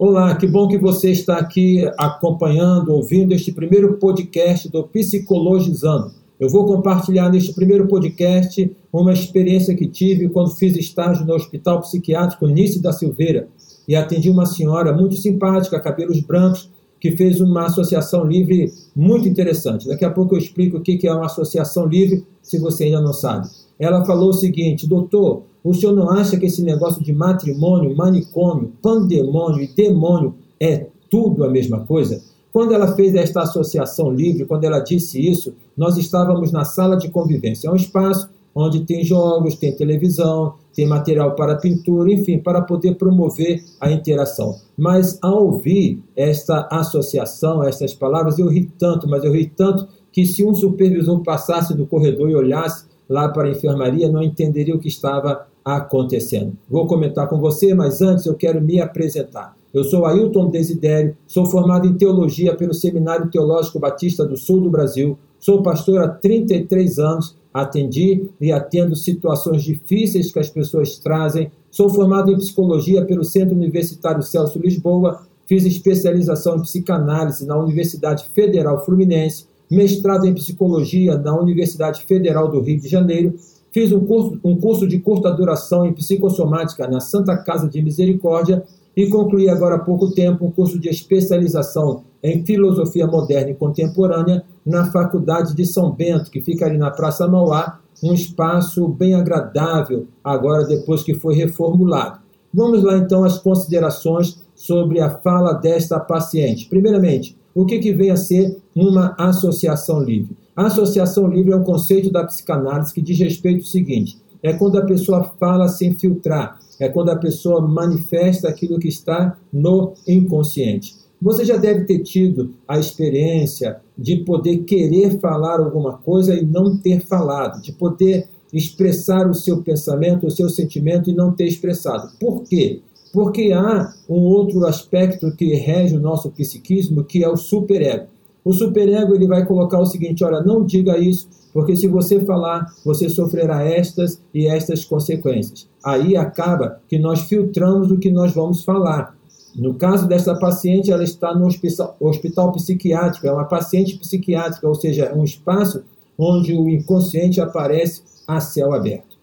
Olá, que bom que você está aqui acompanhando, ouvindo este primeiro podcast do Psicologizando. Eu vou compartilhar neste primeiro podcast uma experiência que tive quando fiz estágio no Hospital Psiquiátrico Nice da Silveira e atendi uma senhora muito simpática, cabelos brancos, que fez uma associação livre muito interessante. Daqui a pouco eu explico o que é uma associação livre, se você ainda não sabe. Ela falou o seguinte: doutor, o senhor não acha que esse negócio de matrimônio, manicômio, pandemônio e demônio é tudo a mesma coisa? Quando ela fez esta associação livre, quando ela disse isso, nós estávamos na sala de convivência. É um espaço onde tem jogos, tem televisão, tem material para pintura, enfim, para poder promover a interação. Mas ao ouvir esta associação, estas palavras, eu ri tanto, mas eu ri tanto que se um supervisor passasse do corredor e olhasse lá para a enfermaria, não entenderia o que estava acontecendo. Vou comentar com você, mas antes eu quero me apresentar. Eu sou Ailton Desidério, sou formado em teologia pelo Seminário Teológico Batista do Sul do Brasil, sou pastor há 33 anos, atendi e atendo situações difíceis que as pessoas trazem, sou formado em psicologia pelo Centro Universitário Celso Lisboa, fiz especialização em psicanálise na Universidade Federal Fluminense, mestrado em psicologia na Universidade Federal do Rio de Janeiro Fiz um curso, um curso de curta duração em psicossomática na Santa Casa de Misericórdia e concluí agora há pouco tempo um curso de especialização em filosofia moderna e contemporânea na Faculdade de São Bento, que fica ali na Praça Mauá, um espaço bem agradável agora depois que foi reformulado. Vamos lá então às considerações sobre a fala desta paciente. Primeiramente, o que, que vem a ser uma associação livre? A associação livre é um conceito da psicanálise que diz respeito ao seguinte: é quando a pessoa fala sem filtrar, é quando a pessoa manifesta aquilo que está no inconsciente. Você já deve ter tido a experiência de poder querer falar alguma coisa e não ter falado, de poder expressar o seu pensamento, o seu sentimento e não ter expressado. Por quê? Porque há um outro aspecto que rege o nosso psiquismo, que é o superego. O superego ele vai colocar o seguinte: olha, não diga isso, porque se você falar, você sofrerá estas e estas consequências. Aí acaba que nós filtramos o que nós vamos falar. No caso dessa paciente, ela está no hospital, hospital psiquiátrico, é uma paciente psiquiátrica, ou seja, é um espaço onde o inconsciente aparece a céu aberto.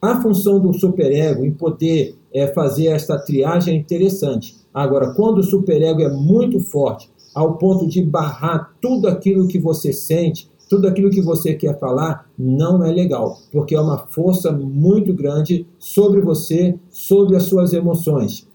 A função do superego em poder é, fazer esta triagem é interessante. Agora, quando o superego é muito forte, ao ponto de barrar tudo aquilo que você sente, tudo aquilo que você quer falar, não é legal, porque é uma força muito grande sobre você, sobre as suas emoções.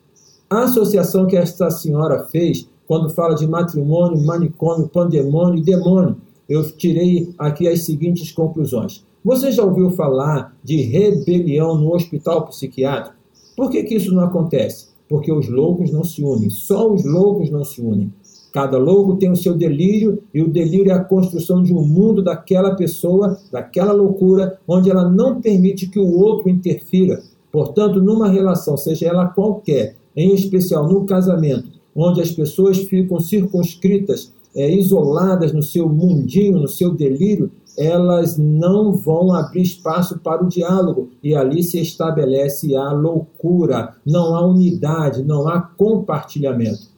A associação que esta senhora fez, quando fala de matrimônio, manicômio, pandemônio e demônio, eu tirei aqui as seguintes conclusões. Você já ouviu falar de rebelião no hospital psiquiátrico? Por que, que isso não acontece? Porque os loucos não se unem, só os loucos não se unem. Cada louco tem o seu delírio, e o delírio é a construção de um mundo daquela pessoa, daquela loucura, onde ela não permite que o outro interfira. Portanto, numa relação, seja ela qualquer, em especial no casamento, onde as pessoas ficam circunscritas, é, isoladas no seu mundinho, no seu delírio, elas não vão abrir espaço para o diálogo e ali se estabelece a loucura, não há unidade, não há compartilhamento.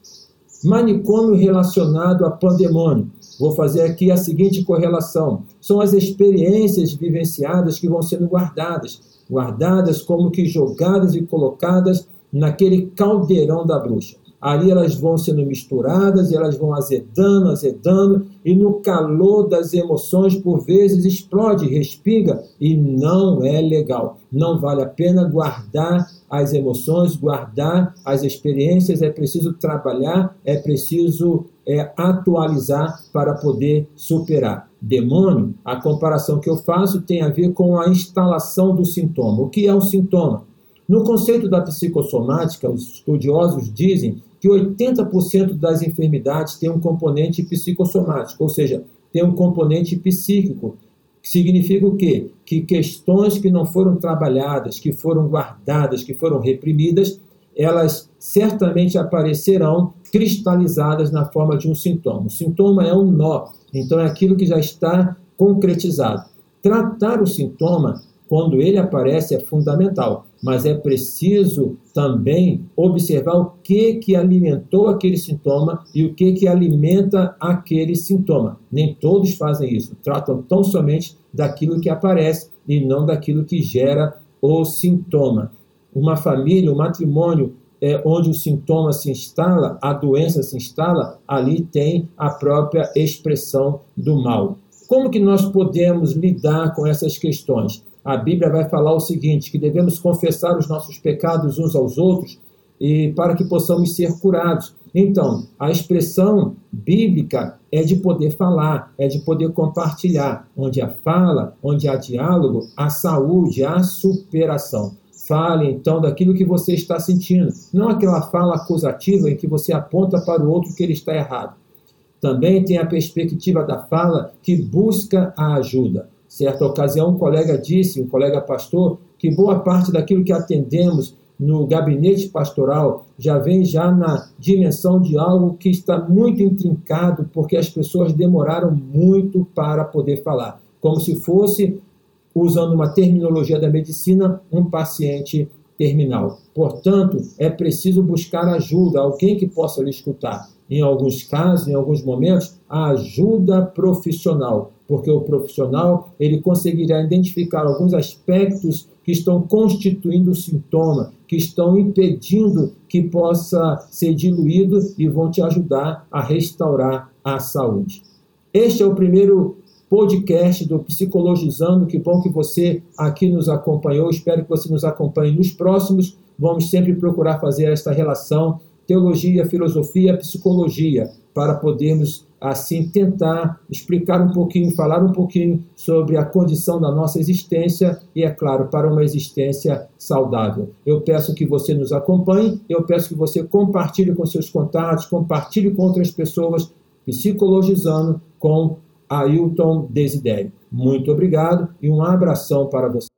Manicômio relacionado a pandemônio. Vou fazer aqui a seguinte correlação: são as experiências vivenciadas que vão sendo guardadas, guardadas como que jogadas e colocadas naquele caldeirão da bruxa. Ali elas vão sendo misturadas, e elas vão azedando, azedando, e no calor das emoções, por vezes, explode, respinga, e não é legal. Não vale a pena guardar as emoções, guardar as experiências, é preciso trabalhar, é preciso é, atualizar para poder superar. Demônio, a comparação que eu faço tem a ver com a instalação do sintoma. O que é um sintoma? No conceito da psicossomática, os estudiosos dizem que 80% das enfermidades têm um componente psicossomático, ou seja, tem um componente psíquico. Significa o quê? Que questões que não foram trabalhadas, que foram guardadas, que foram reprimidas, elas certamente aparecerão cristalizadas na forma de um sintoma. O sintoma é um nó, então é aquilo que já está concretizado. Tratar o sintoma, quando ele aparece, é fundamental. Mas é preciso também observar o que que alimentou aquele sintoma e o que que alimenta aquele sintoma. Nem todos fazem isso, tratam tão somente daquilo que aparece e não daquilo que gera o sintoma. Uma família, um matrimônio é, onde o sintoma se instala, a doença se instala, ali tem a própria expressão do mal. Como que nós podemos lidar com essas questões? A Bíblia vai falar o seguinte, que devemos confessar os nossos pecados uns aos outros e para que possamos ser curados. Então, a expressão bíblica é de poder falar, é de poder compartilhar. Onde há fala, onde há diálogo, há saúde, há superação. Fale então daquilo que você está sentindo, não aquela fala acusativa em que você aponta para o outro que ele está errado. Também tem a perspectiva da fala que busca a ajuda. Certa ocasião, um colega disse, um colega pastor, que boa parte daquilo que atendemos no gabinete pastoral já vem já na dimensão de algo que está muito intrincado, porque as pessoas demoraram muito para poder falar, como se fosse, usando uma terminologia da medicina, um paciente terminal. Portanto, é preciso buscar ajuda, alguém que possa lhe escutar. Em alguns casos, em alguns momentos, a ajuda profissional, porque o profissional ele conseguirá identificar alguns aspectos que estão constituindo o sintoma, que estão impedindo que possa ser diluído e vão te ajudar a restaurar a saúde. Este é o primeiro podcast do Psicologizando. Que bom que você aqui nos acompanhou. Espero que você nos acompanhe nos próximos. Vamos sempre procurar fazer esta relação teologia, filosofia, psicologia, para podermos assim tentar explicar um pouquinho, falar um pouquinho sobre a condição da nossa existência e, é claro, para uma existência saudável. Eu peço que você nos acompanhe, eu peço que você compartilhe com seus contatos, compartilhe com outras pessoas, psicologizando com Ailton Desidério. Muito obrigado e um abração para você.